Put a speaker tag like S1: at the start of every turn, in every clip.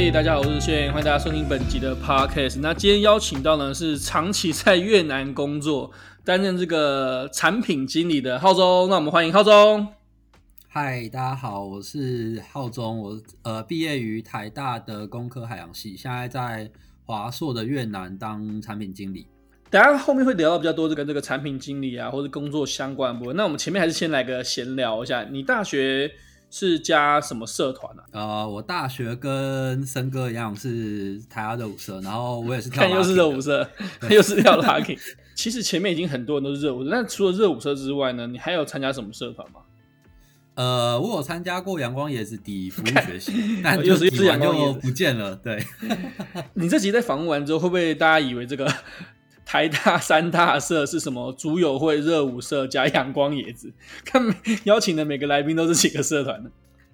S1: 嘿，hey, 大家好，我是轩，欢迎大家收听本集的 Podcast。那今天邀请到呢是长期在越南工作，担任这个产品经理的浩中。那我们欢迎浩中。
S2: 嗨，大家好，我是浩中。我呃毕业于台大的工科海洋系，现在在华硕的越南当产品经理。
S1: 等下后面会聊到比较多这个这个产品经理啊，或者工作相关的部分。那我们前面还是先来个闲聊一下，你大学是加什么社团呢？
S2: 啊？呃，我大学跟森哥一样是台大热舞社，然后我也是跳，看
S1: 又是热舞社，又是跳 locking。其实前面已经很多人都是热舞社，但除了热舞社之外呢，你还有参加什么社团吗？
S2: 呃，我有参加过阳光椰子底服务学习，那又是又是阳光又不见了。对，
S1: 你这集在访问完之后，会不会大家以为这个？台大三大社是什么？竹友会、热舞社加阳光野子，看邀请的每个来宾都是几个社团的。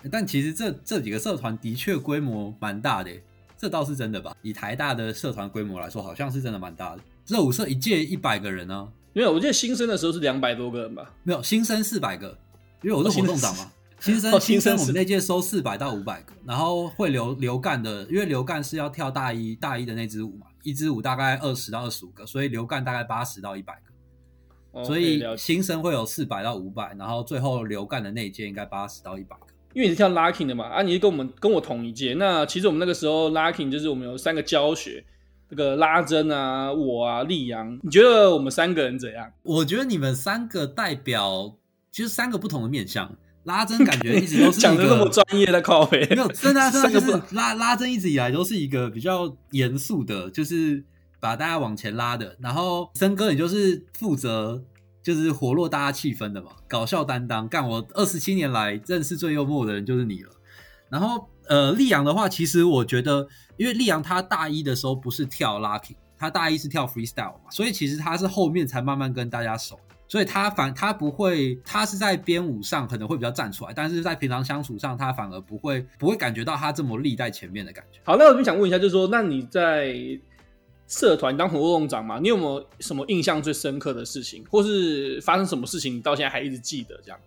S2: 但其实这这几个社团的确规模蛮大的，这倒是真的吧？以台大的社团规模来说，好像是真的蛮大的。热舞社一届一百个人呢？
S1: 没有，我记得新生的时候是两百多个人吧？
S2: 没有，新生四百个，因为我是活动长嘛。新生新生我们那届收四百到五百个，然后会留留干的，因为留干是要跳大一大一的那支舞嘛。一支舞大概二十到二十五个，所以留干大概八十到一百个，哦、所以新生会有四百到五百，然后最后留干的那一届应该八十到一百个。
S1: 因为你是跳 locking 的嘛，啊，你是跟我们跟我同一届。那其实我们那个时候 locking 就是我们有三个教学，这个拉珍啊，我啊，立阳。你觉得我们三个人怎样？
S2: 我觉得你们三个代表其实三个不同的面向。拉珍感觉一直都是
S1: 讲的那么专业的靠北，
S2: 没有真的、啊，真的就是拉拉珍一直以来都是一个比较严肃的，就是把大家往前拉的。然后森哥，你就是负责就是活络大家气氛的嘛，搞笑担当。干我二十七年来认识最幽默的人就是你了。然后呃，丽阳的话，其实我觉得，因为丽阳他大一的时候不是跳 locking，他大一是跳 freestyle 嘛，所以其实他是后面才慢慢跟大家熟。所以他反他不会，他是在编舞上可能会比较站出来，但是在平常相处上，他反而不会不会感觉到他这么立在前面的感觉。
S1: 好，那我就想问一下，就是说，那你在社团当活动长嘛，你有没有什么印象最深刻的事情，或是发生什么事情，你到现在还一直记得这样？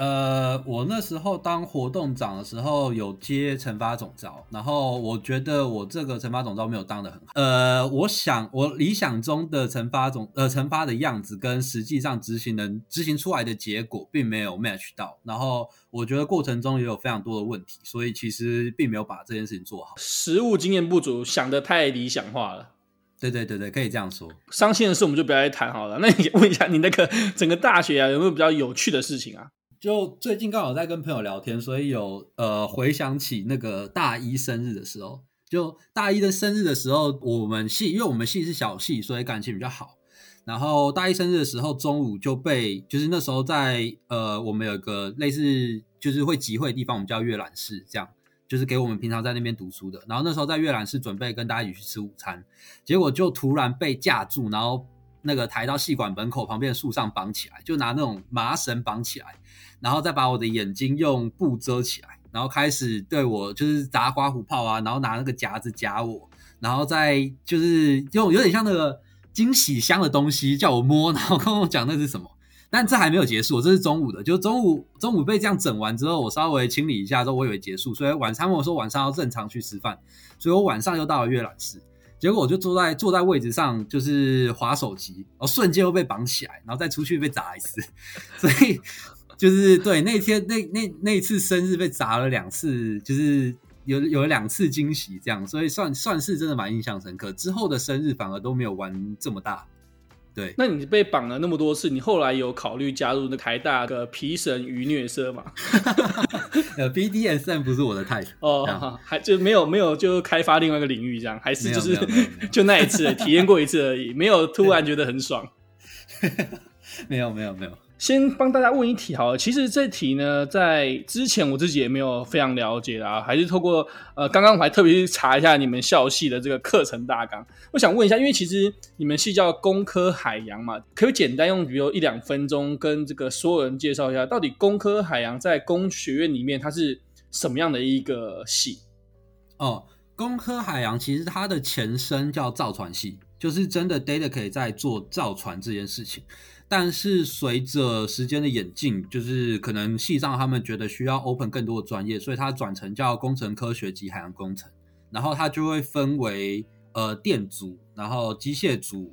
S2: 呃，我那时候当活动长的时候有接惩罚总招，然后我觉得我这个惩罚总招没有当的很好。呃，我想我理想中的惩罚总呃惩罚的样子跟实际上执行能执行出来的结果并没有 match 到，然后我觉得过程中也有非常多的问题，所以其实并没有把这件事情做好。
S1: 实务经验不足，想的太理想化了。
S2: 对对对对，可以这样说。
S1: 伤心的事我们就不要再谈好了。那你问一下，你那个整个大学啊，有没有比较有趣的事情啊？
S2: 就最近刚好在跟朋友聊天，所以有呃回想起那个大一生日的时候，就大一的生日的时候，我们系因为我们系是小系，所以感情比较好。然后大一生日的时候，中午就被就是那时候在呃我们有个类似就是会集会的地方，我们叫阅览室，这样就是给我们平常在那边读书的。然后那时候在阅览室准备跟大家一起去吃午餐，结果就突然被架住，然后那个抬到系馆门口旁边的树上绑起来，就拿那种麻绳绑起来。然后再把我的眼睛用布遮起来，然后开始对我就是砸刮胡泡啊，然后拿那个夹子夹我，然后再就是用有点像那个惊喜箱的东西叫我摸，然后跟我讲那是什么。但这还没有结束，这是中午的，就中午中午被这样整完之后，我稍微清理一下之后，我以为结束，所以晚餐我说晚上要正常去吃饭，所以我晚上又到了阅览室，结果我就坐在坐在位置上就是滑手机，然后瞬间又被绑起来，然后再出去被砸一次，所以。就是对那天那那那次生日被砸了两次，就是有有了两次惊喜这样，所以算算是真的蛮印象深刻。之后的生日反而都没有玩这么大。对，
S1: 那你被绑了那么多次，你后来有考虑加入那台大的皮绳愉虐社吗？
S2: 呃，BDSM 不是我的 type
S1: 哦，还就没有没有就开发另外一个领域这样，还是就是 就那一次体验过一次而已，没有突然觉得很爽。
S2: 没有没有没有。
S1: 先帮大家问一题好了，其实这题呢，在之前我自己也没有非常了解啊，还是透过呃，刚刚我还特别去查一下你们校系的这个课程大纲。我想问一下，因为其实你们系叫工科海洋嘛，可以简单用比如一两分钟跟这个所有人介绍一下，到底工科海洋在工学院里面它是什么样的一个系？
S2: 哦，工科海洋其实它的前身叫造船系，就是真的 data 可以在做造船这件事情。但是随着时间的演进，就是可能系上他们觉得需要 open 更多的专业，所以它转成叫工程科学及海洋工程，然后它就会分为呃电组，然后机械组、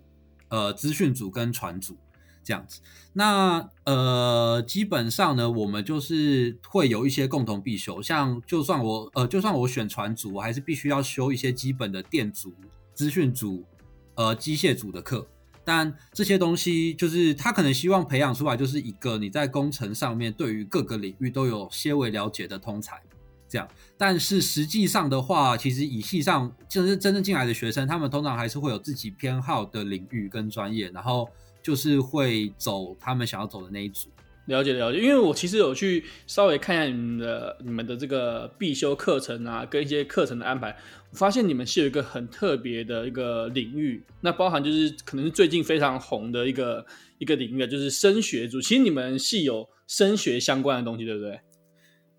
S2: 呃资讯组跟船组这样子。那呃基本上呢，我们就是会有一些共同必修，像就算我呃就算我选船组，我还是必须要修一些基本的电组、资讯组、呃机械组的课。但这些东西就是他可能希望培养出来，就是一个你在工程上面对于各个领域都有些微了解的通才，这样。但是实际上的话，其实以系上就是真正进来的学生，他们通常还是会有自己偏好的领域跟专业，然后就是会走他们想要走的那一组。
S1: 了解了解，因为我其实有去稍微看一下你们的你们的这个必修课程啊，跟一些课程的安排，我发现你们是有一个很特别的一个领域，那包含就是可能是最近非常红的一个一个领域，就是声学组。其实你们系有声学相关的东西，对不对？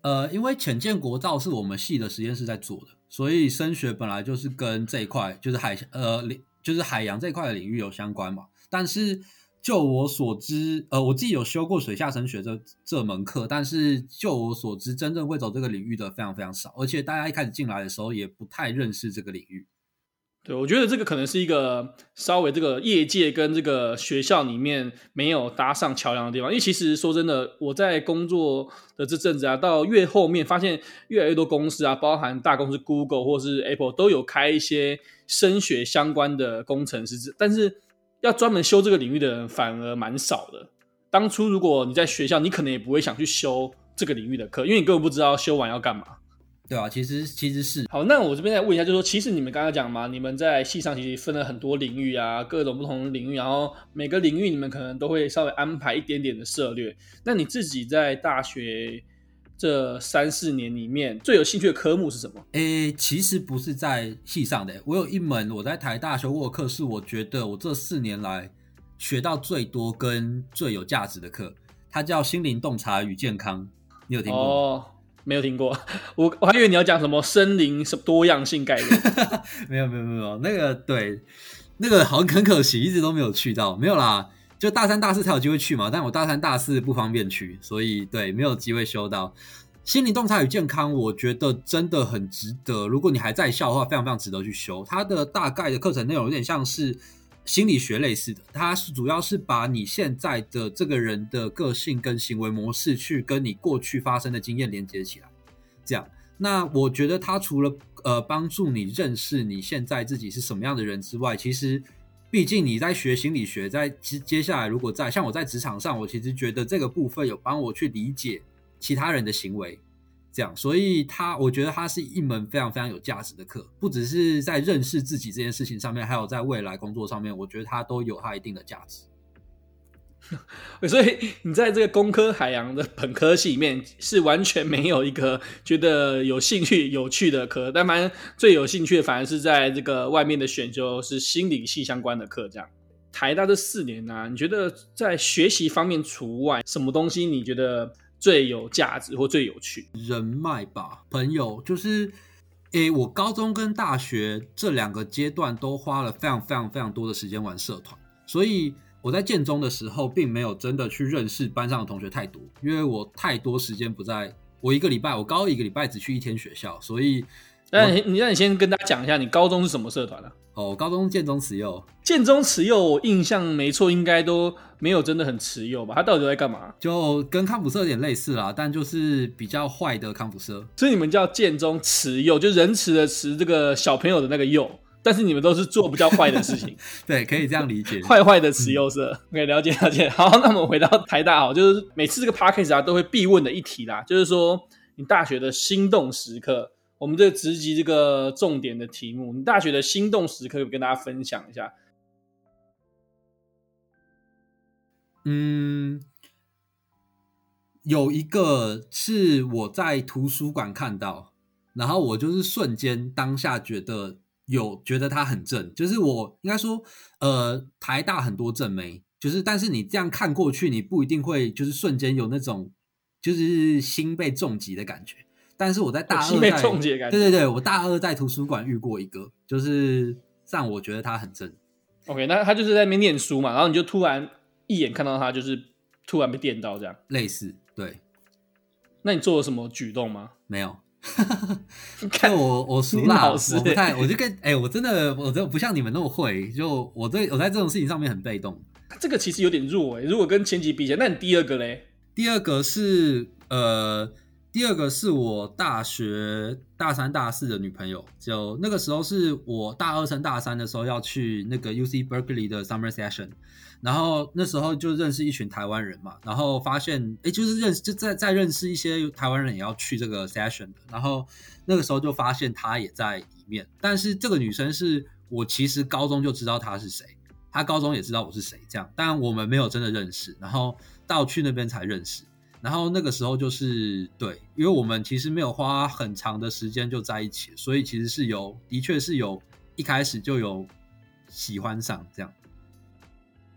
S2: 呃，因为潜舰国造是我们系的实验室在做的，所以声学本来就是跟这一块，就是海呃，就是海洋这一块的领域有相关嘛，但是。就我所知，呃，我自己有修过水下声学这这门课，但是就我所知，真正会走这个领域的非常非常少，而且大家一开始进来的时候也不太认识这个领域。
S1: 对，我觉得这个可能是一个稍微这个业界跟这个学校里面没有搭上桥梁的地方，因为其实说真的，我在工作的这阵子啊，到越后面发现越来越多公司啊，包含大公司 Google 或是 Apple 都有开一些声学相关的工程师，但是。要专门修这个领域的人反而蛮少的。当初如果你在学校，你可能也不会想去修这个领域的课，因为你根本不知道修完要干嘛。
S2: 对啊，其实其实是。
S1: 好，那我这边再问一下，就是说，其实你们刚刚讲嘛，你们在系上其实分了很多领域啊，各种不同的领域，然后每个领域你们可能都会稍微安排一点点的策略。那你自己在大学？这三四年里面最有兴趣的科目是什么？
S2: 诶，其实不是在系上的。我有一门我在台大修过的课，是我觉得我这四年来学到最多跟最有价值的课，它叫心灵洞察与健康。你有听过？
S1: 哦，没有听过。我我还以为你要讲什么森林什么多样性概念。
S2: 没有没有没有，那个对，那个好像很可惜，一直都没有去到。没有啦。就大三、大四才有机会去嘛，但我大三、大四不方便去，所以对，没有机会修到心灵洞察与健康。我觉得真的很值得，如果你还在校的话，非常非常值得去修。它的大概的课程内容有点像是心理学类似的，它是主要是把你现在的这个人的个性跟行为模式去跟你过去发生的经验连接起来。这样，那我觉得它除了呃帮助你认识你现在自己是什么样的人之外，其实。毕竟你在学心理学，在接接下来，如果在像我在职场上，我其实觉得这个部分有帮我去理解其他人的行为，这样，所以它我觉得它是一门非常非常有价值的课，不只是在认识自己这件事情上面，还有在未来工作上面，我觉得它都有它一定的价值。
S1: 所以你在这个工科海洋的本科系里面是完全没有一个觉得有兴趣、有趣的课，但反正最有兴趣的反而是在这个外面的选修是心理系相关的课。这样，台大这四年呢、啊，你觉得在学习方面除外，什么东西你觉得最有价值或最有趣？
S2: 人脉吧，朋友就是，诶，我高中跟大学这两个阶段都花了非常非常非常多的时间玩社团，所以。我在建中的时候，并没有真的去认识班上的同学太多，因为我太多时间不在。我一个礼拜，我高一个礼拜只去一天学校，所以，
S1: 那你你那你先跟大家讲一下，你高中是什么社团啊？
S2: 哦，高中建中慈幼。
S1: 建中慈幼，我印象没错，应该都没有真的很慈幼吧？他到底在干嘛？
S2: 就跟康普社有点类似啦，但就是比较坏的康普社。
S1: 所以你们叫建中慈幼，就仁慈的慈，这个小朋友的那个幼。但是你们都是做比较坏的事情，
S2: 对，可以这样理解。
S1: 坏坏的慈幼社，可以、了解了解。好，那我们回到台大，好，就是每次这个 podcast 啊都会必问的一题啦，就是说你大学的心动时刻，我们这个直击这个重点的题目，你大学的心动时刻，跟大家分享一下。
S2: 嗯，有一个是我在图书馆看到，然后我就是瞬间当下觉得。有觉得他很正，就是我应该说，呃，台大很多正妹，就是但是你这样看过去，你不一定会就是瞬间有那种就是心被重击的感觉。但是我在大二在，被重击的感觉，对对对，我大二在图书馆遇过一个，就是让我觉得他很正。
S1: OK，那他就是在那边念书嘛，然后你就突然一眼看到他就是突然被电到这样？
S2: 类似，对。
S1: 那你做了什么举动吗？
S2: 没有。看我我熟啦，我 不太，我就跟哎、欸，我真的我真的不像你们那么会，就我对我在这种事情上面很被动。
S1: 这个其实有点弱哎、欸，如果跟前几比起来，那你第二个嘞？
S2: 第二个是呃，第二个是我大学大三大四的女朋友，就那个时候是我大二升大三的时候要去那个 UC Berkeley 的 Summer Session。然后那时候就认识一群台湾人嘛，然后发现诶，就是认识就在在认识一些台湾人也要去这个 session 的，然后那个时候就发现她也在里面。但是这个女生是我其实高中就知道她是谁，她高中也知道我是谁，这样，但我们没有真的认识，然后到去那边才认识。然后那个时候就是对，因为我们其实没有花很长的时间就在一起，所以其实是有，的确是有一开始就有喜欢上这样。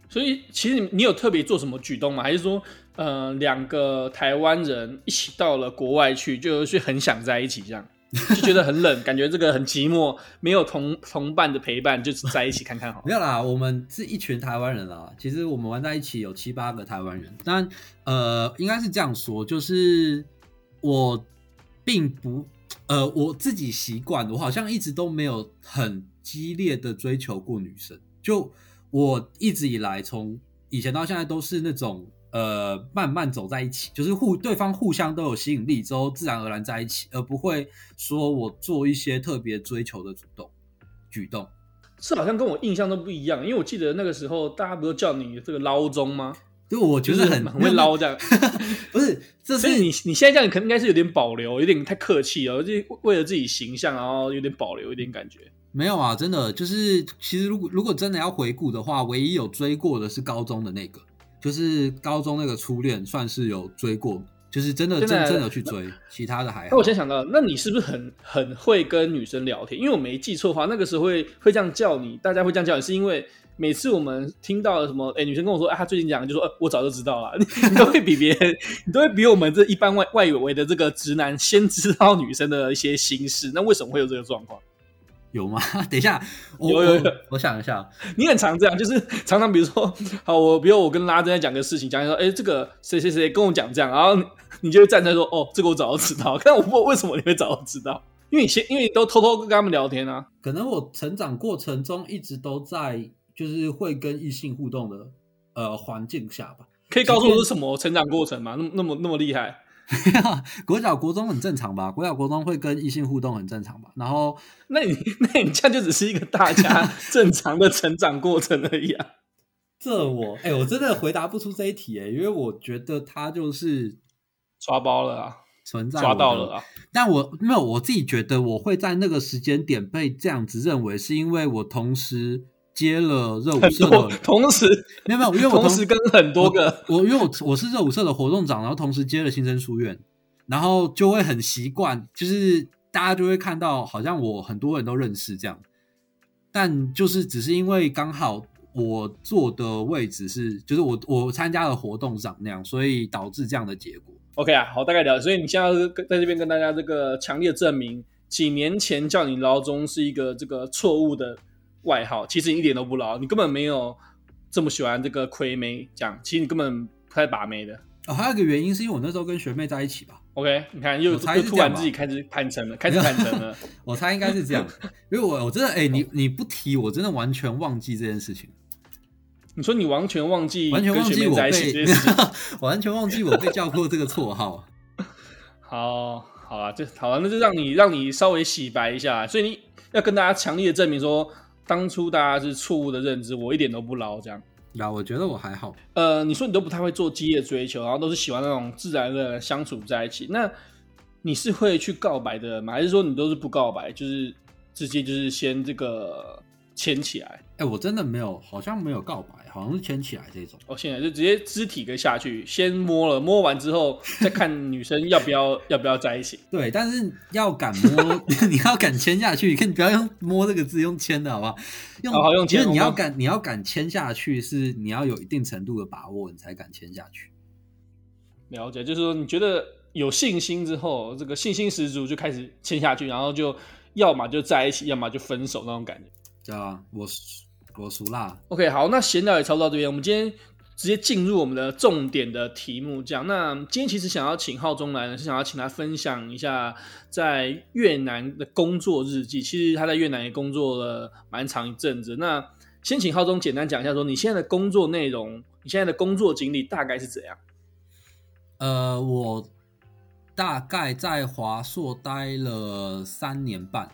S1: 所以，其实你你有特别做什么举动吗？还是说，呃，两个台湾人一起到了国外去，就是很想在一起，这样 就觉得很冷，感觉这个很寂寞，没有同同伴的陪伴，就是在一起看看好。
S2: 没有啦，我们是一群台湾人啦。其实我们玩在一起有七八个台湾人，但呃，应该是这样说，就是我并不呃，我自己习惯，我好像一直都没有很激烈的追求过女生，就。我一直以来，从以前到现在都是那种呃慢慢走在一起，就是互对方互相都有吸引力之后，自然而然在一起，而不会说我做一些特别追求的主动举动。
S1: 这好像跟我印象都不一样，因为我记得那个时候大家不都叫你这个捞钟吗？
S2: 就，我觉得很
S1: 很会捞这样。
S2: 不是，这是
S1: 你你现在这样可能应该是有点保留，有点太客气了，就为了自己形象，然后有点保留一点感觉。
S2: 没有啊，真的就是，其实如果如果真的要回顾的话，唯一有追过的是高中的那个，就是高中那个初恋，算是有追过，就是真的真正的去追，其他的还好。
S1: 那我先想到，那你是不是很很会跟女生聊天？因为我没记错的话，那个时候会会这样叫你，大家会这样叫你，是因为每次我们听到了什么，哎，女生跟我说，啊，她最近讲，就说，呃，我早就知道了，你，你都会比别人，你都会比我们这一般外外围的这个直男先知道女生的一些心事。那为什么会有这个状况？
S2: 有吗？等一下，我
S1: 有有有我，
S2: 我想一下，
S1: 你很常这样，就是常常比如说，好，我比如我跟拉正在讲个事情，讲说，哎，这个谁谁谁跟我讲这样，然后你就会站在说，哦，这个我早就知道，但我不知道为什么你会早就知道，因为你先，因为你都偷偷跟他们聊天啊。
S2: 可能我成长过程中一直都在，就是会跟异性互动的呃环境下吧。
S1: 可以告诉我是什么成长过程吗？那么那么那么厉害？
S2: 国小国中很正常吧？国小国中会跟异性互动很正常吧？然后，
S1: 那你那你这样就只是一个大家 正常的成长过程而已啊。
S2: 这我哎、欸，我真的回答不出这一题哎、欸，因为我觉得他就是
S1: 抓包了啊，
S2: 存在
S1: 抓到了啊。
S2: 但我没有，我自己觉得我会在那个时间点被这样子认为，是因为我同时。接了热舞社的，
S1: 同时
S2: 没有没有，因为我同，
S1: 同时跟很多个
S2: 我，我因为我我是热舞社的活动长，然后同时接了新生书院，然后就会很习惯，就是大家就会看到好像我很多人都认识这样，但就是只是因为刚好我坐的位置是，就是我我参加了活动长那样，所以导致这样的结果。
S1: OK 啊，好，大概了解。所以你现在在这边跟大家这个强烈证明，几年前叫你捞中是一个这个错误的。外号其实一点都不老，你根本没有这么喜欢这个亏妹这样，其实你根本不太把妹的。
S2: 哦，还有一个原因是因为我那时候跟学妹在一起吧。
S1: OK，你看又又突然自己开始坦诚了，开始坦诚了。
S2: 我猜应该是这样，因为我我真的哎、欸，你你不提，我真的完全忘记这件事情。
S1: 你说你完全忘记，
S2: 完全忘记我被，完全忘记我被叫过这个绰号。
S1: 好，好啊，就好了，那就让你让你稍微洗白一下，所以你要跟大家强烈的证明说。当初大家是错误的认知，我一点都不捞这样。
S2: 那我觉得我还好。
S1: 呃，你说你都不太会做激烈追求，然后都是喜欢那种自然的相处在一起。那你是会去告白的吗？还是说你都是不告白，就是直接就是先这个牵起来？
S2: 哎、欸，我真的没有，好像没有告白。好像是牵起来这种，
S1: 哦，现在就直接肢体跟下去，先摸了，摸完之后 再看女生要不要要不要在一起。
S2: 对，但是要敢摸，你要敢牵下去，你不要用摸这个字，用牵的好不好？用好好用牵，因为你要敢，你要敢牵下去，是你要有一定程度的把握，你才敢牵下去。
S1: 了解，就是说你觉得有信心之后，这个信心十足就开始牵下去，然后就要么就在一起，要么就分手那种感觉。
S2: 对啊，我是。我熟啦。
S1: OK，好，那闲聊也差不多到这边。我们今天直接进入我们的重点的题目，这样。那今天其实想要请浩中来呢，是想要请他分享一下在越南的工作日记。其实他在越南也工作了蛮长一阵子。那先请浩中简单讲一下，说你现在的工作内容，你现在的工作经历大概是怎样？
S2: 呃，我大概在华硕待了三年半。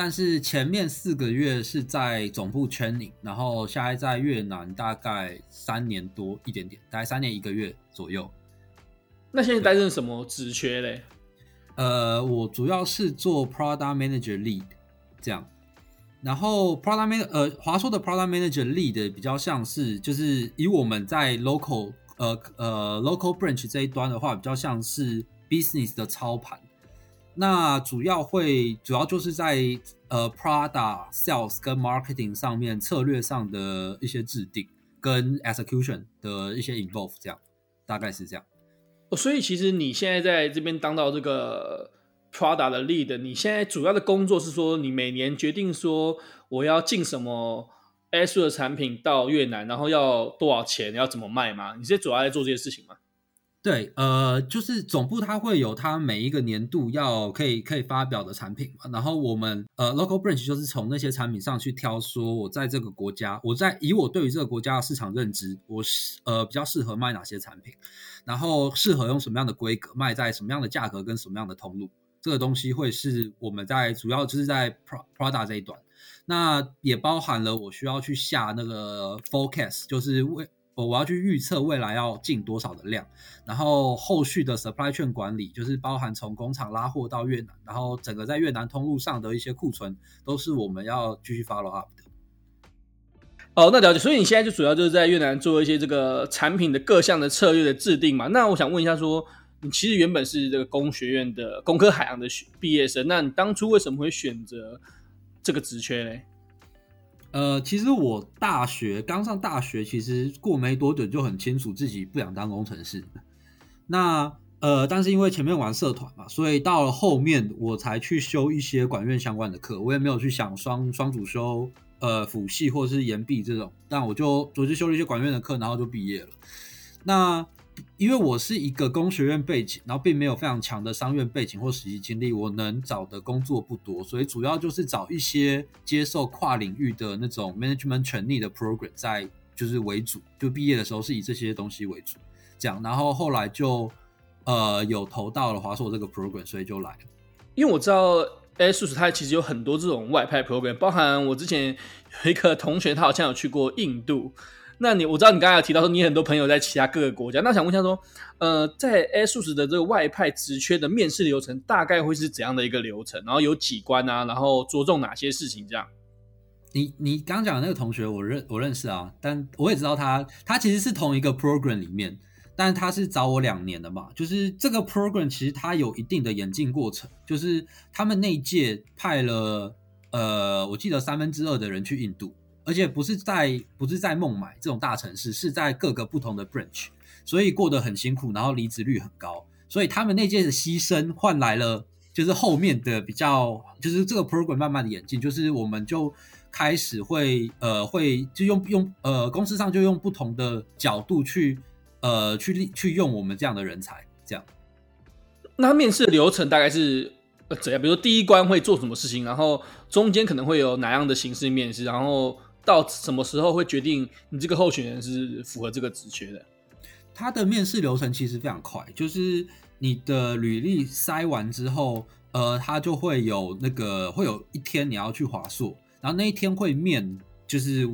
S2: 但是前面四个月是在总部 training，然后现在在越南大概三年多一点点，大概三年一个月左右。
S1: 那现在担任什么职缺嘞？
S2: 呃，我主要是做 product manager lead 这样，然后 product manager 呃华硕的 product manager lead 比较像是就是以我们在 local 呃呃 local branch 这一端的话，比较像是 business 的操盘。那主要会主要就是在呃 Prada sales 跟 marketing 上面策略上的一些制定跟 execution 的一些 involve 这样，大概是这样。
S1: 哦，所以其实你现在在这边当到这个 Prada 的 lead，你现在主要的工作是说，你每年决定说我要进什么 a s u 的产品到越南，然后要多少钱，要怎么卖吗？你现在主要在做这些事情吗？
S2: 对，呃，就是总部它会有它每一个年度要可以可以发表的产品嘛，然后我们呃 local branch 就是从那些产品上去挑，说我在这个国家，我在以我对于这个国家的市场认知，我是呃比较适合卖哪些产品，然后适合用什么样的规格卖在什么样的价格跟什么样的通路，这个东西会是我们在主要就是在 Prada 这一段，那也包含了我需要去下那个 forecast，就是为我要去预测未来要进多少的量，然后后续的 supply chain 管理，就是包含从工厂拉货到越南，然后整个在越南通路上的一些库存，都是我们要继续 follow up 的。
S1: 哦，那了解。所以你现在就主要就是在越南做一些这个产品的各项的策略的制定嘛？那我想问一下说，你其实原本是这个工学院的工科海洋的毕业生，那你当初为什么会选择这个职缺呢？
S2: 呃，其实我大学刚上大学，其实过没多久就很清楚自己不想当工程师。那呃，但是因为前面玩社团嘛，所以到了后面我才去修一些管院相关的课。我也没有去想双双主修呃辅系或者是延毕这种，但我就我就修了一些管院的课，然后就毕业了。那因为我是一个工学院背景，然后并没有非常强的商院背景或实习经历，我能找的工作不多，所以主要就是找一些接受跨领域的那种 management 权利的 program，在就是为主，就毕业的时候是以这些东西为主，这样，然后后来就呃有投到了华硕这个 program，所以就来了。因为我知道
S1: ASUS 它其实有很多这种外派 program，包含我之前有一个同学，他好像有去过印度。那你我知道你刚才有提到说你很多朋友在其他各个国家，那想问一下说，呃，在 ASUS 的这个外派职缺的面试流程大概会是怎样的一个流程？然后有几关啊？然后着重哪些事情？这样？
S2: 你你刚讲的那个同学我认我认识啊，但我也知道他他其实是同一个 program 里面，但他是找我两年的嘛，就是这个 program 其实它有一定的演进过程，就是他们那一届派了呃，我记得三分之二的人去印度。而且不是在不是在孟买这种大城市，是在各个不同的 branch，所以过得很辛苦，然后离职率很高，所以他们那届的牺牲换来了，就是后面的比较，就是这个 program 慢慢的演进，就是我们就开始会呃会就用用呃公司上就用不同的角度去呃去去用我们这样的人才，这样。
S1: 那面试的流程大概是呃怎样？比如说第一关会做什么事情，然后中间可能会有哪样的形式面试，然后。到什么时候会决定你这个候选人是符合这个职缺的？
S2: 他的面试流程其实非常快，就是你的履历筛完之后，呃，他就会有那个会有一天你要去华硕，然后那一天会面，就是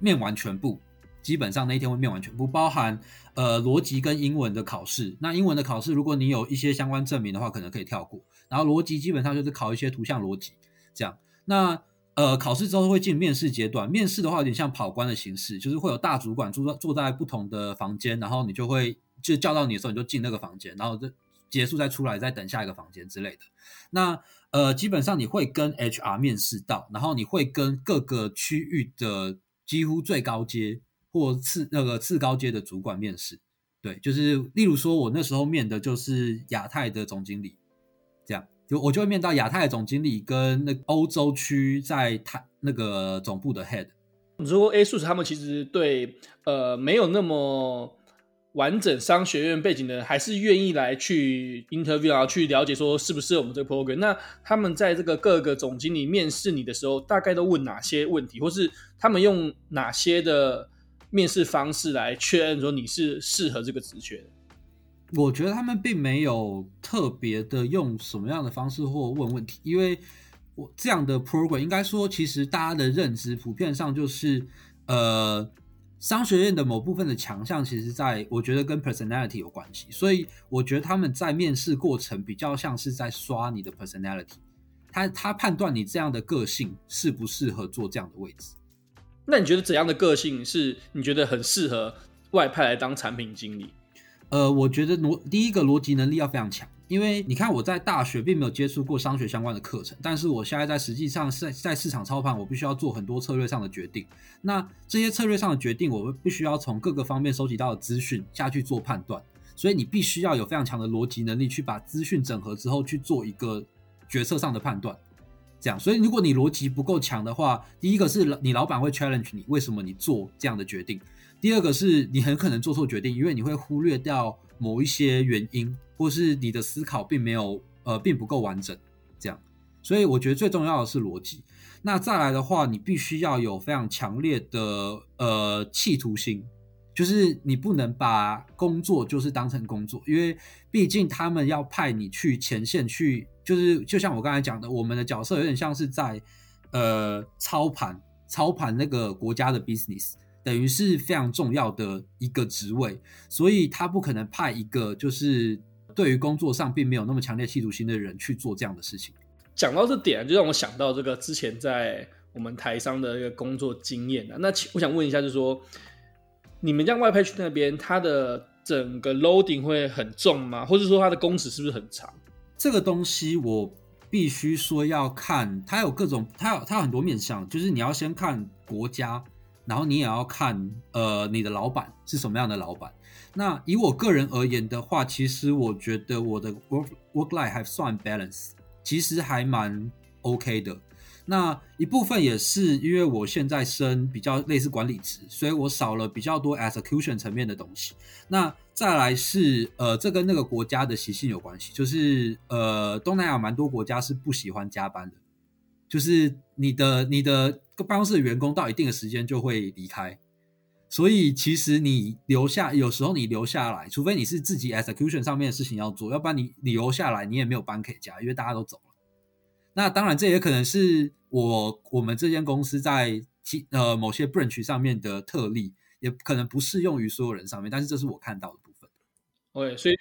S2: 面完全部，基本上那一天会面完全部，包含呃逻辑跟英文的考试。那英文的考试，如果你有一些相关证明的话，可能可以跳过。然后逻辑基本上就是考一些图像逻辑，这样。那呃，考试之后会进面试阶段。面试的话有点像跑官的形式，就是会有大主管坐坐在不同的房间，然后你就会就叫到你的时候，你就进那个房间，然后就结束再出来，再等下一个房间之类的。那呃，基本上你会跟 HR 面试到，然后你会跟各个区域的几乎最高阶或次那个次高阶的主管面试。对，就是例如说我那时候面的就是亚太的总经理，这样。就我就会面到亚太总经理跟那欧洲区在台那个总部的 head，
S1: 你说 ASUS 他们其实对呃没有那么完整商学院背景的人，还是愿意来去 interview 啊，去了解说是不是我们这个 program。那他们在这个各个总经理面试你的时候，大概都问哪些问题，或是他们用哪些的面试方式来确认说你是适合这个职缺的？
S2: 我觉得他们并没有特别的用什么样的方式或问问题，因为我这样的 program 应该说，其实大家的认知普遍上就是呃。商学院的某部分的强项，其实在我觉得跟 personality 有关系，所以我觉得他们在面试过程比较像是在刷你的 personality，他他判断你这样的个性适不适合做这样的位置。
S1: 那你觉得怎样的个性是你觉得很适合外派来当产品经理？
S2: 呃，我觉得逻第一个逻辑能力要非常强。因为你看，我在大学并没有接触过商学相关的课程，但是我现在在实际上在在市场操盘，我必须要做很多策略上的决定。那这些策略上的决定，我必须要从各个方面收集到的资讯下去做判断。所以你必须要有非常强的逻辑能力，去把资讯整合之后去做一个决策上的判断。这样，所以如果你逻辑不够强的话，第一个是你老板会 challenge 你，为什么你做这样的决定？第二个是你很可能做错决定，因为你会忽略掉某一些原因。或是你的思考并没有呃，并不够完整，这样，所以我觉得最重要的是逻辑。那再来的话，你必须要有非常强烈的呃企图心，就是你不能把工作就是当成工作，因为毕竟他们要派你去前线去，就是就像我刚才讲的，我们的角色有点像是在呃操盘操盘那个国家的 business，等于是非常重要的一个职位，所以他不可能派一个就是。对于工作上并没有那么强烈企图心的人去做这样的事情。
S1: 讲到这点，就让我想到这个之前在我们台商的一个工作经验啊。那我想问一下，就是说你们这样外派去那边，它的整个 loading 会很重吗？或者说它的工时是不是很长？
S2: 这个东西我必须说要看，它有各种，它有它有很多面向，就是你要先看国家，然后你也要看呃你的老板是什么样的老板。那以我个人而言的话，其实我觉得我的 work work life 还算 balance，其实还蛮 OK 的。那一部分也是因为我现在升比较类似管理职，所以我少了比较多 execution 层面的东西。那再来是呃，这跟那个国家的习性有关系，就是呃，东南亚蛮多国家是不喜欢加班的，就是你的你的办公室的员工到一定的时间就会离开。所以其实你留下，有时候你留下来，除非你是自己 execution 上面的事情要做，要不然你你留下来，你也没有班可以加，因为大家都走了。那当然，这也可能是我我们这间公司在其呃某些 branch 上面的特例，也可能不适用于所有人上面，但是这是我看到的部分。
S1: OK，所以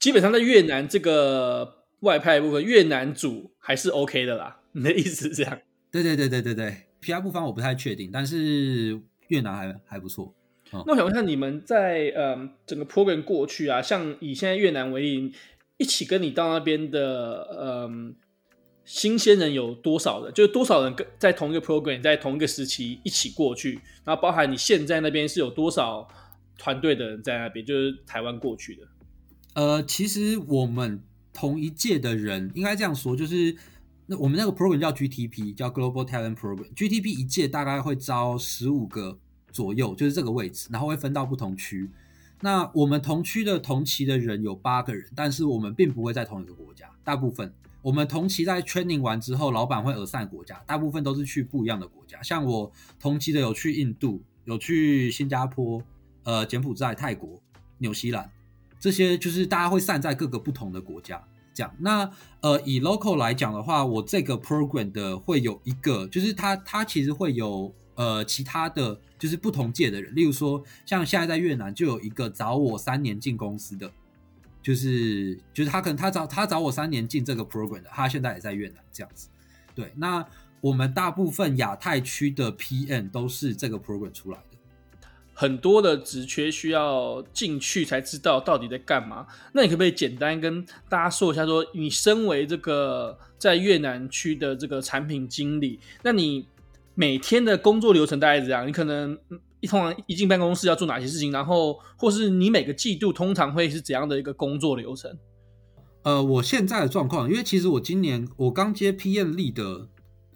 S1: 基本上在越南这个外派部分，越南组还是 OK 的啦。你的意思是这样？
S2: 对对对对对对，其他部分我不太确定，但是。越南还还不错，
S1: 哦。那我想问一下，你们在呃整个 program 过去啊，像以现在越南为例，一起跟你到那边的呃新鲜人有多少人？就是多少人跟在同一个 program，在同一个时期一起过去，然后包含你现在那边是有多少团队的人在那边，就是台湾过去的。
S2: 呃，其实我们同一届的人应该这样说，就是。那我们那个 program 叫 GTP，叫 Global Talent Program。GTP 一届大概会招十五个左右，就是这个位置，然后会分到不同区。那我们同区的同期的人有八个人，但是我们并不会在同一个国家。大部分我们同期在 training 完之后，老板会 assign 国家，大部分都是去不一样的国家。像我同期的有去印度，有去新加坡、呃柬埔寨、泰国、纽西兰，这些就是大家会散在各个不同的国家。讲那呃，以 local 来讲的话，我这个 program 的会有一个，就是他他其实会有呃其他的就是不同届的人，例如说像现在在越南就有一个找我三年进公司的，就是就是他可能他找他找我三年进这个 program 的，他现在也在越南这样子。对，那我们大部分亚太区的 PM 都是这个 program 出来的。
S1: 很多的职缺需要进去才知道到底在干嘛。那你可不可以简单跟大家说一下说，你身为这个在越南区的这个产品经理，那你每天的工作流程大概是怎样？你可能一通常一进办公室要做哪些事情？然后，或是你每个季度通常会是怎样的一个工作流程？
S2: 呃，我现在的状况，因为其实我今年我刚接 P N 力的，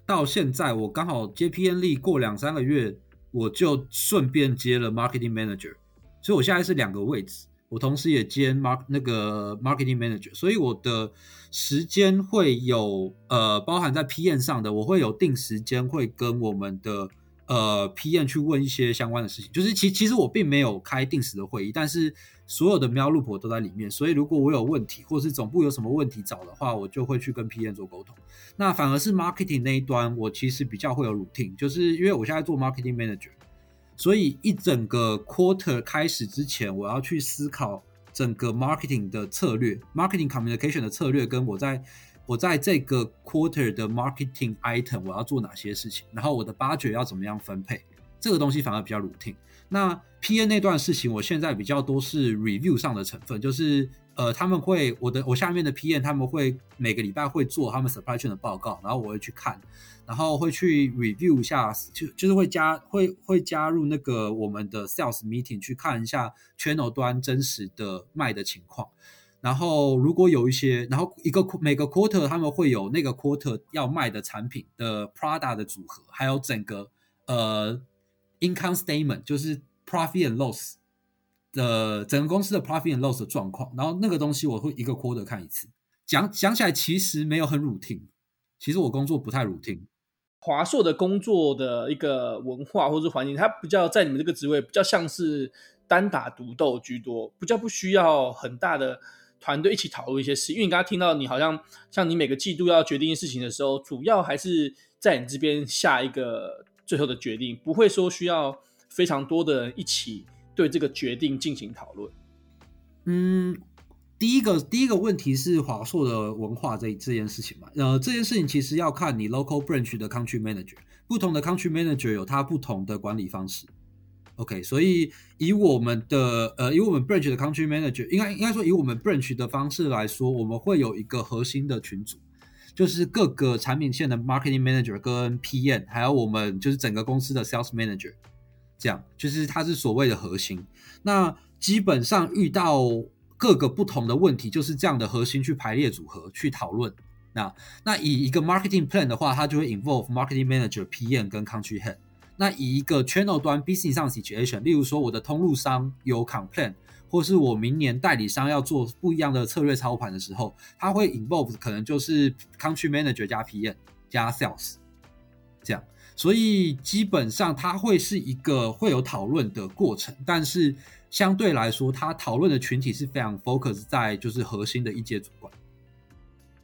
S2: 到现在我刚好接 PM Lead 过两三个月。我就顺便接了 marketing manager，所以我现在是两个位置，我同时也兼 mark 那个 marketing manager，所以我的时间会有呃包含在 PM 上的，我会有定时间会跟我们的。呃，PM 去问一些相关的事情，就是其其实我并没有开定时的会议，但是所有的喵路婆都在里面所以如果我有问题或是总部有什么问题找的话我就会去跟 pn 做沟通。那反而是 marketing 那一端我其实比较会有 routine 就是因为我现在做 marketing manager 所以一整个 quarter 开始之前我要去思考整个 marketing 的策略 marketing communication 的策略跟我在我在这个 quarter 的 marketing item 我要做哪些事情然后我的 budget 要怎么样分配这个东西反而比较 routine 那 P N 那段事情，我现在比较多是 review 上的成分，就是呃他们会我的我下面的 P N 他们会每个礼拜会做他们 supply chain 的报告，然后我会去看，然后会去 review 一下，就就是会加会会加入那个我们的 sales meeting 去看一下 channel 端真实的卖的情况。然后如果有一些，然后一个每个 quarter 他们会有那个 quarter 要卖的产品的 Prada 的组合，还有整个呃 income statement，就是 profit and loss 的整个公司的 profit and loss 的状况。然后那个东西我会一个 quarter 看一次。讲讲起来其实没有很 routine，其实我工作不太 routine。
S1: 华硕的工作的一个文化或者环境，它比较在你们这个职位比较像是单打独斗居多，比较不需要很大的。团队一起讨论一些事，因为你刚刚听到你好像像你每个季度要决定事情的时候，主要还是在你这边下一个最后的决定，不会说需要非常多的人一起对这个决定进行讨论。
S2: 嗯，第一个第一个问题是华硕的文化这这件事情嘛，呃，这件事情其实要看你 local branch 的 country manager，不同的 country manager 有他不同的管理方式。OK，所以以我们的呃，以我们 branch 的 country manager，应该应该说以我们 branch 的方式来说，我们会有一个核心的群组，就是各个产品线的 marketing manager 跟 PM，还有我们就是整个公司的 sales manager，这样就是它是所谓的核心。那基本上遇到各个不同的问题，就是这样的核心去排列组合去讨论。那那以一个 marketing plan 的话，它就会 involve marketing manager、PM 跟 country head。那以一个 channel 端 business 上 situation，例如说我的通路商有 complain，或是我明年代理商要做不一样的策略操盘的时候，它会 involve 可能就是 country manager 加 PM 加 sales 这样，所以基本上它会是一个会有讨论的过程，但是相对来说，它讨论的群体是非常 focus 在就是核心的一阶主管。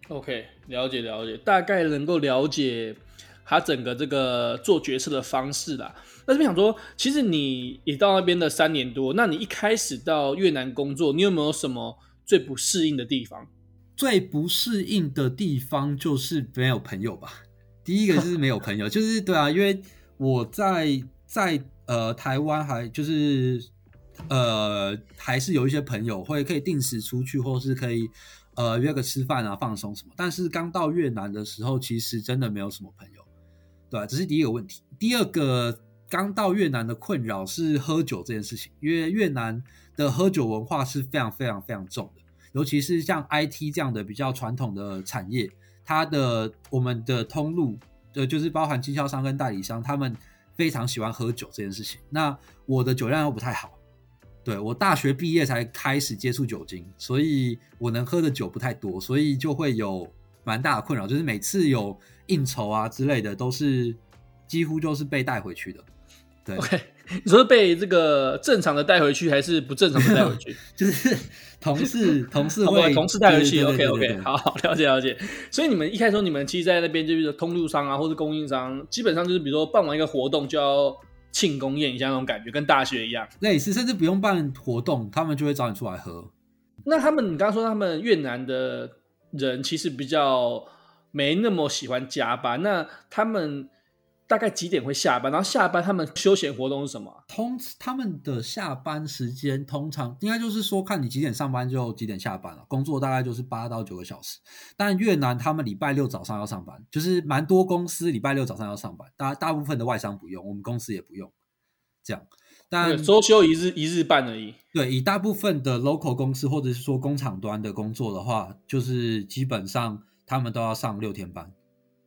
S1: OK，了解了解，大概能够了解。他整个这个做决策的方式啦，那这边想说，其实你也到那边的三年多，那你一开始到越南工作，你有没有什么最不适应的地方？
S2: 最不适应的地方就是没有朋友吧。第一个就是没有朋友，就是对啊，因为我在在呃台湾还就是呃还是有一些朋友会可以定时出去，或是可以呃约个吃饭啊放松什么。但是刚到越南的时候，其实真的没有什么朋友。对，这是第一个问题。第二个，刚到越南的困扰是喝酒这件事情，因为越南的喝酒文化是非常非常非常重的，尤其是像 IT 这样的比较传统的产业，它的我们的通路的就是包含经销商跟代理商，他们非常喜欢喝酒这件事情。那我的酒量又不太好，对，我大学毕业才开始接触酒精，所以我能喝的酒不太多，所以就会有蛮大的困扰，就是每次有。应酬啊之类的都是几乎就是被带回去的，对。
S1: OK，你说是被这个正常的带回去，还是不正常的带回去？
S2: 就是同事 同事会
S1: 同事带回去。OK OK，好，好，了解了解。所以你们一开始说你们其实在那边就是通路商啊，或者供应商，基本上就是比如说办完一个活动就要庆功宴一下那种感觉，跟大学一样。
S2: 类似，甚至不用办活动，他们就会找你出来喝。
S1: 那他们，你刚刚说他们越南的人其实比较。没那么喜欢加班，那他们大概几点会下班？然后下班他们休闲活动是什么？
S2: 通他们的下班时间通常应该就是说，看你几点上班就几点下班了。工作大概就是八到九个小时。但越南他们礼拜六早上要上班，就是蛮多公司礼拜六早上要上班，大大部分的外商不用，我们公司也不用这样。但
S1: 周休一日一日半而已。
S2: 对，以大部分的 local 公司或者是说工厂端的工作的话，就是基本上。他们都要上六天班，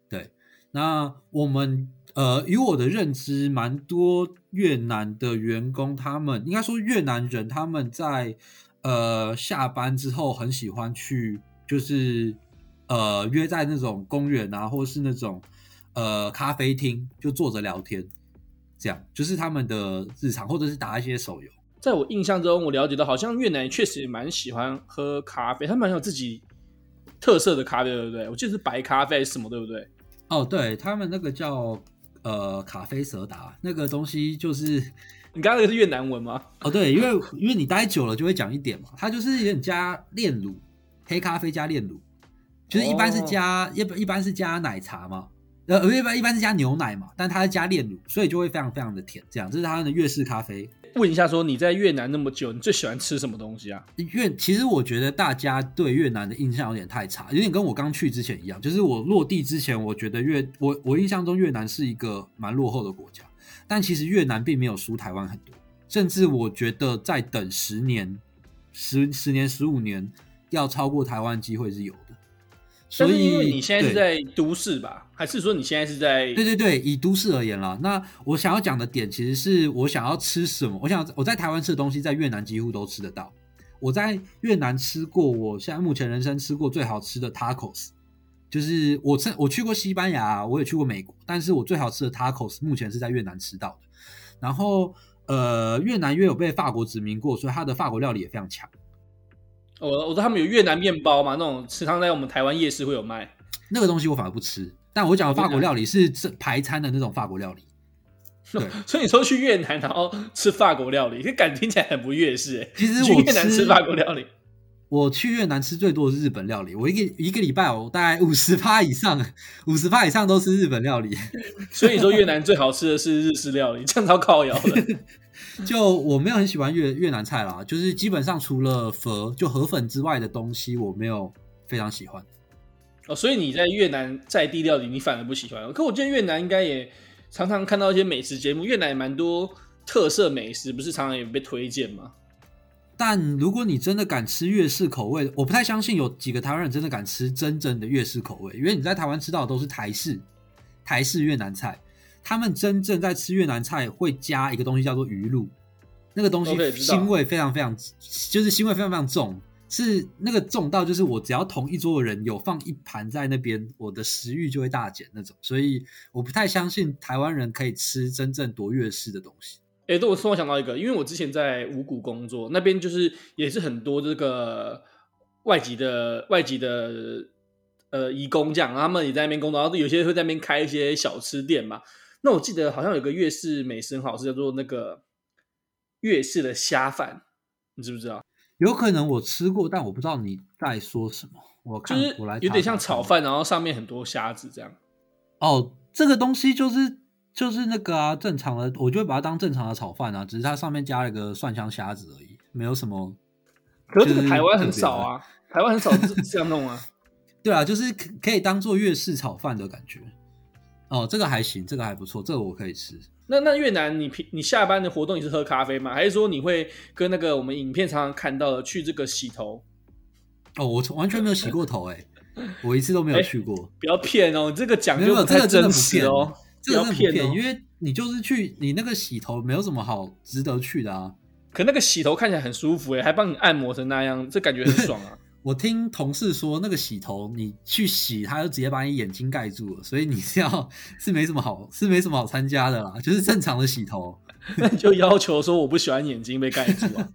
S2: 对。那我们呃，以我的认知，蛮多越南的员工，他们应该说越南人，他们在呃下班之后很喜欢去，就是呃约在那种公园啊，或是那种呃咖啡厅，就坐着聊天，这样就是他们的日常，或者是打一些手游。
S1: 在我印象中，我了解到好像越南确实也蛮喜欢喝咖啡，他们蛮有自己特色的咖啡，对不对？我记得是白咖啡什么，对不对？
S2: 哦，对他们那个叫。呃，卡啡蛇达那个东西就是，
S1: 你刚刚那个是越南文吗？
S2: 哦，对，因为因为你待久了就会讲一点嘛，它就是有点加炼乳，黑咖啡加炼乳，就是一般是加一、哦、一般是加奶茶嘛，呃，一般一般是加牛奶嘛，但它是加炼乳，所以就会非常非常的甜，这样，这是它的越式咖啡。
S1: 问一下，说你在越南那么久，你最喜欢吃什么东西啊？
S2: 越其实我觉得大家对越南的印象有点太差，有点跟我刚去之前一样。就是我落地之前，我觉得越我我印象中越南是一个蛮落后的国家，但其实越南并没有输台湾很多，甚至我觉得再等十年、十十年、十五年，要超过台湾机会是有的。
S1: 所以因为你现在是在都市吧？还是说你现在是在？
S2: 对对对，以都市而言啦。那我想要讲的点，其实是我想要吃什么。我想我在台湾吃的东西，在越南几乎都吃得到。我在越南吃过，我现在目前人生吃过最好吃的 tacos，就是我曾我去过西班牙，我也去过美国，但是我最好吃的 tacos 目前是在越南吃到的。然后呃，越南因为有被法国殖民过，所以它的法国料理也非常强。
S1: 我我说他们有越南面包嘛，那种时常在我们台湾夜市会有卖。
S2: 那个东西我反而不吃，但我讲的法国料理是排餐的那种法国料理。对，
S1: 所以你说去越南然后吃法国料理，这感觉听起来很不越式哎。
S2: 其实我去
S1: 越南吃法国料理，
S2: 我去越南吃最多的是日本料理。我一个一个礼拜我大概五十趴以上，五十趴以上都是日本料理。
S1: 所以说越南最好吃的是日式料理，这样超靠腰的。
S2: 就我没有很喜欢越越南菜啦，就是基本上除了粉就河粉之外的东西，我没有非常喜欢。
S1: 哦，所以你在越南在地料理，你反而不喜欢。可我觉得越南应该也常常看到一些美食节目，越南也蛮多特色美食，不是常常也被推荐吗？
S2: 但如果你真的敢吃越式口味，我不太相信有几个台湾人真的敢吃真正的越式口味，因为你在台湾吃到的都是台式台式越南菜。他们真正在吃越南菜会加一个东西叫做鱼露，那个东西腥味非常非常，就是腥味非常非常重，是那个重到就是我只要同一桌的人有放一盘在那边，我的食欲就会大减那种。所以我不太相信台湾人可以吃真正夺越式的东西。
S1: 哎，对，我突然想到一个，因为我之前在五股工作，那边就是也是很多这个外籍的外籍的呃移工这样，他们也在那边工作，然后有些会在那边开一些小吃店嘛。那我记得好像有个粤式美食很好吃，叫做那个粤式的虾饭，你知不知道？
S2: 有可能我吃过，但我不知道你在说什么。我看
S1: 就是
S2: 我来
S1: 有点像炒饭，然后上面很多虾子这样。
S2: 哦，这个东西就是就是那个啊，正常的，我就会把它当正常的炒饭啊，只是它上面加了一个蒜香虾子而已，没有什么。
S1: 可是这个台湾很少啊，台湾很少 这样弄啊。
S2: 对啊，就是可以当做粤式炒饭的感觉。哦，这个还行，这个还不错，这个我可以吃。
S1: 那那越南你，你平你下班的活动你是喝咖啡吗？还是说你会跟那个我们影片常常看到的去这个洗头？
S2: 哦，我从完全没有洗过头，哎，我一次都没有去过。
S1: 不要骗哦，这个讲究不太真实哦，
S2: 这个骗，因为你就是去你那个洗头，没有什么好值得去的啊。
S1: 可那个洗头看起来很舒服哎，还帮你按摩成那样，这感觉很爽啊。
S2: 我听同事说，那个洗头你去洗，他就直接把你眼睛盖住了，所以你是要是没什么好，是没什么好参加的啦，就是正常的洗头。
S1: 那你就要求说我不喜欢眼睛被盖住啊？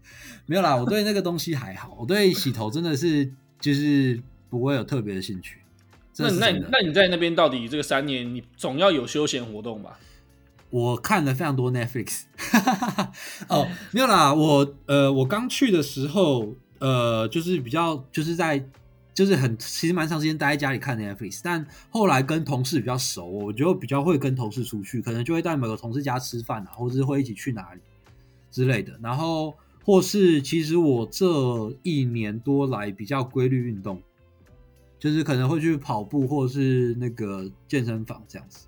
S2: 没有啦，我对那个东西还好，我对洗头真的是就是不会有特别的兴趣。
S1: 那那那你在那边到底这个三年，你总要有休闲活动吧？
S2: 我看了非常多 Netflix。哦，没有啦，我呃，我刚去的时候。呃，就是比较就是在就是很其实蛮长时间待在家里看 Netflix，但后来跟同事比较熟，我就比较会跟同事出去，可能就会在某个同事家吃饭啊，或者是会一起去哪里之类的。然后或是其实我这一年多来比较规律运动，就是可能会去跑步或是那个健身房这样子。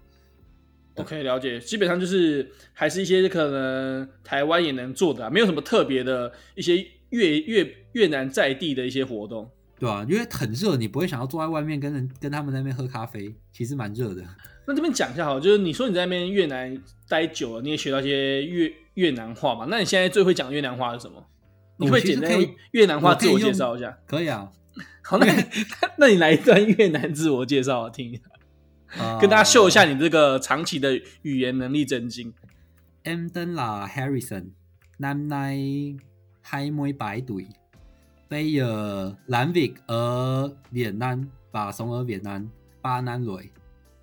S1: OK，了解，基本上就是还是一些可能台湾也能做的，没有什么特别的一些。越越越南在地的一些活动，
S2: 对啊，因为很热，你不会想要坐在外面跟人跟他们在那边喝咖啡，其实蛮热的。
S1: 那这边讲一下好，就是你说你在那边越南待久了，你也学到一些越越南话嘛？那你现在最会讲越南话是什么？你会简单越南话自我介绍一下？
S2: 可以啊。
S1: 好，那你那你来一段越南自我介绍，我听一下，呃、跟大家秀一下你这个长期的语言能力真经。
S2: Em tên là Harrison, năm nay mươi bảy tuổi, bây giờ làm việc ở Việt Nam và sống ở Việt Nam ba năm rồi。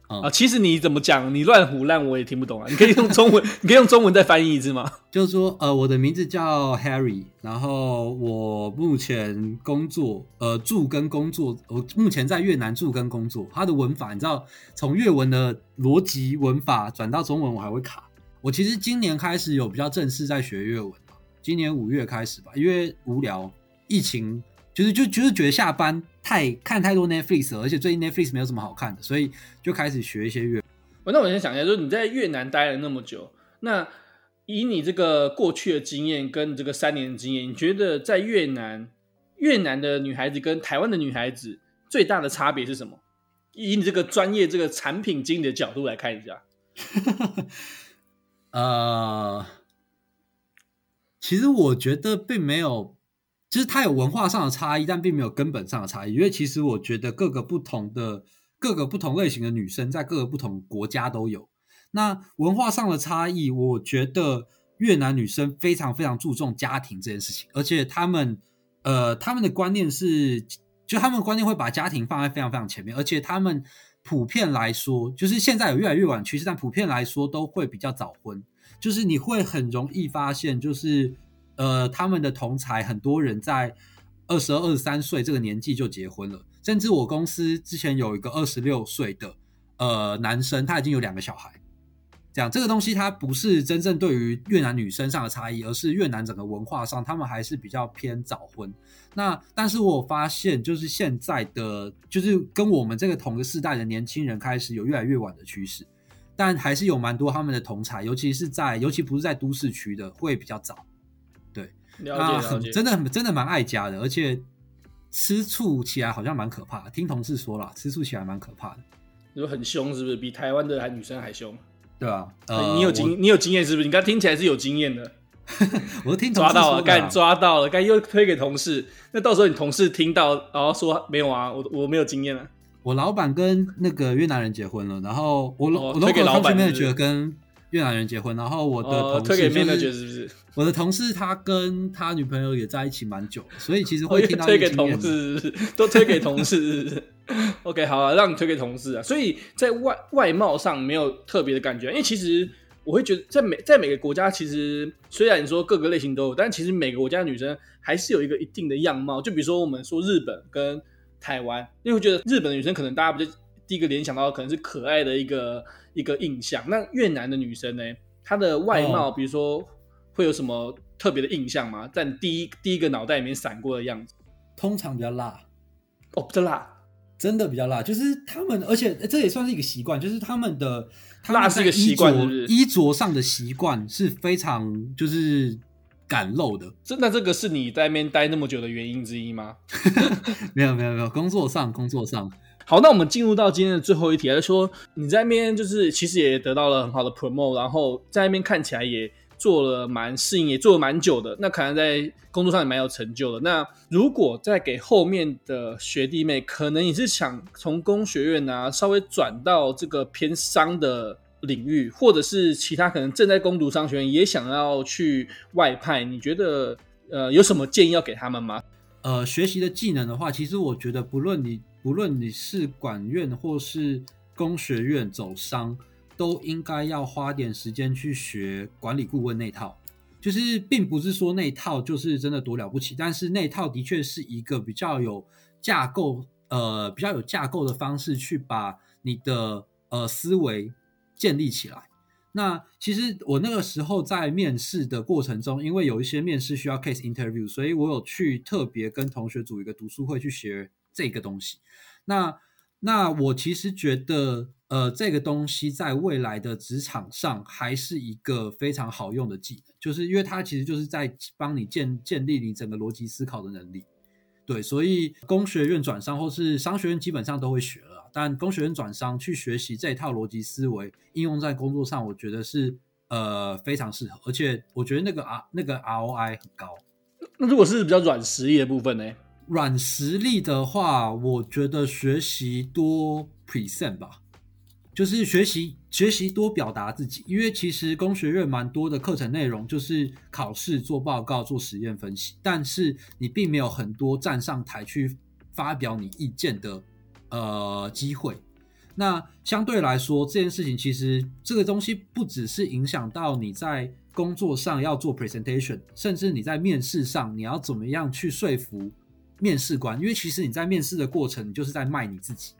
S1: 啊，其实你怎么讲，你乱胡乱我也听不懂啊！你可以用中文，你可以用中文再翻译一次吗？
S2: 就是说，呃，我的名字叫 Harry，然后我目前工作，呃，住跟工作，我目前在越南住跟工作。他的文法，你知道，从越文的逻辑文法转到中文，我还会卡。我其实今年开始有比较正式在学越文，今年五月开始吧，因为无聊，疫情。就是就就是觉得下班太看太多 Netflix 了，而且最近 Netflix 没有什么好看的，所以就开始学一些越
S1: 哦。那我先想一下，就是你在越南待了那么久，那以你这个过去的经验跟这个三年的经验，你觉得在越南越南的女孩子跟台湾的女孩子最大的差别是什么？以你这个专业这个产品经理的角度来看一下。
S2: 呃，其实我觉得并没有。其实它有文化上的差异，但并没有根本上的差异。因为其实我觉得各个不同的、各个不同类型的女生，在各个不同国家都有。那文化上的差异，我觉得越南女生非常非常注重家庭这件事情，而且他们呃，他们的观念是，就他们观念会把家庭放在非常非常前面，而且他们普遍来说，就是现在有越来越晚趋势，但普遍来说都会比较早婚。就是你会很容易发现，就是。呃，他们的同才很多人在二十二、十三岁这个年纪就结婚了，甚至我公司之前有一个二十六岁的呃男生，他已经有两个小孩。这样，这个东西它不是真正对于越南女生上的差异，而是越南整个文化上，他们还是比较偏早婚。那但是我发现，就是现在的，就是跟我们这个同个世代的年轻人开始有越来越晚的趋势，但还是有蛮多他们的同才，尤其是在，尤其不是在都市区的，会比较早。
S1: 了解，了解，
S2: 很真的很真的蛮爱家的，而且吃醋起来好像蛮可怕的。听同事说了，吃醋起来蛮可怕的。
S1: 你说很凶是不是？比台湾的还女生还凶？
S2: 对啊，
S1: 呃、你有经你有经验是不是？你刚听起来是有经验的。
S2: 我都听
S1: 抓到了，该抓到了，该又推给同事。那到时候你同事听到，然后说没有啊，我我没有经验啊。
S2: 我老板跟那个越南人结婚了，然后我、哦、我
S1: 推给老板是不是
S2: 跟。越南人结婚，然后我的同事、就是
S1: 哦、推给面是不是？
S2: 我的同事他跟他女朋友也在一起蛮久，所以其实会听到
S1: 推给同事，都推给同事。OK，好啊，让你推给同事啊。所以在外外貌上没有特别的感觉，因为其实我会觉得在每在每个国家，其实虽然你说各个类型都有，但其实每个国家的女生还是有一个一定的样貌。就比如说我们说日本跟台湾，因为我觉得日本的女生可能大家比较第一个联想到可能是可爱的一个。一个印象，那越南的女生呢？她的外貌，比如说会有什么特别的印象吗？在第一第一个脑袋里面闪过的样子，
S2: 通常比较辣
S1: 哦，比较辣，
S2: 真的比较辣。就是他们，而且这也算是一个习惯，就是他们的
S1: 辣是一个习惯？
S2: 衣着上的习惯是非常就是敢露的。
S1: 真的，这个是你在那边待那么久的原因之一吗？
S2: 没有，没有，没有，工作上，工作上。
S1: 好，那我们进入到今天的最后一题，就是说你在那边就是其实也得到了很好的 promote，然后在那边看起来也做了蛮适应，也做了蛮久的，那可能在工作上也蛮有成就的。那如果再给后面的学弟妹，可能你是想从工学院啊稍微转到这个偏商的领域，或者是其他可能正在攻读商学院也想要去外派，你觉得呃有什么建议要给他们吗？
S2: 呃，学习的技能的话，其实我觉得不论你。不论你是管院或是工学院走商，都应该要花点时间去学管理顾问那套。就是并不是说那套就是真的多了不起，但是那套的确是一个比较有架构，呃，比较有架构的方式去把你的呃思维建立起来。那其实我那个时候在面试的过程中，因为有一些面试需要 case interview，所以我有去特别跟同学组一个读书会去学这个东西。那那我其实觉得，呃，这个东西在未来的职场上还是一个非常好用的技能，就是因为它其实就是在帮你建建立你整个逻辑思考的能力。对，所以工学院转商或是商学院基本上都会学了，但工学院转商去学习这一套逻辑思维，应用在工作上，我觉得是呃非常适合，而且我觉得那个 R 那个 ROI 很高。
S1: 那如果是比较软实力的部分呢？
S2: 软实力的话，我觉得学习多 present 吧，就是学习学习多表达自己，因为其实工学院蛮多的课程内容就是考试、做报告、做实验分析，但是你并没有很多站上台去发表你意见的呃机会。那相对来说，这件事情其实这个东西不只是影响到你在工作上要做 presentation，甚至你在面试上你要怎么样去说服面试官，因为其实你在面试的过程，你就是在卖你自己。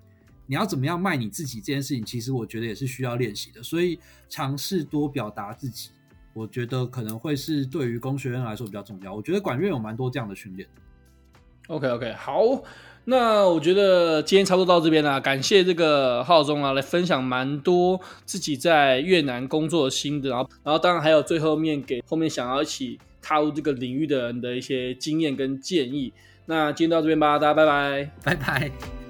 S2: 你要怎么样卖你自己这件事情，其实我觉得也是需要练习的。所以尝试多表达自己，我觉得可能会是对于工学院来说比较重要。我觉得管院有蛮多这样的训练。
S1: OK OK，好。那我觉得今天差不多到这边啦，感谢这个浩中啊来分享蛮多自己在越南工作的心得，然后然后当然还有最后面给后面想要一起踏入这个领域的人的一些经验跟建议。那今天到这边吧，大家拜拜，
S2: 拜拜。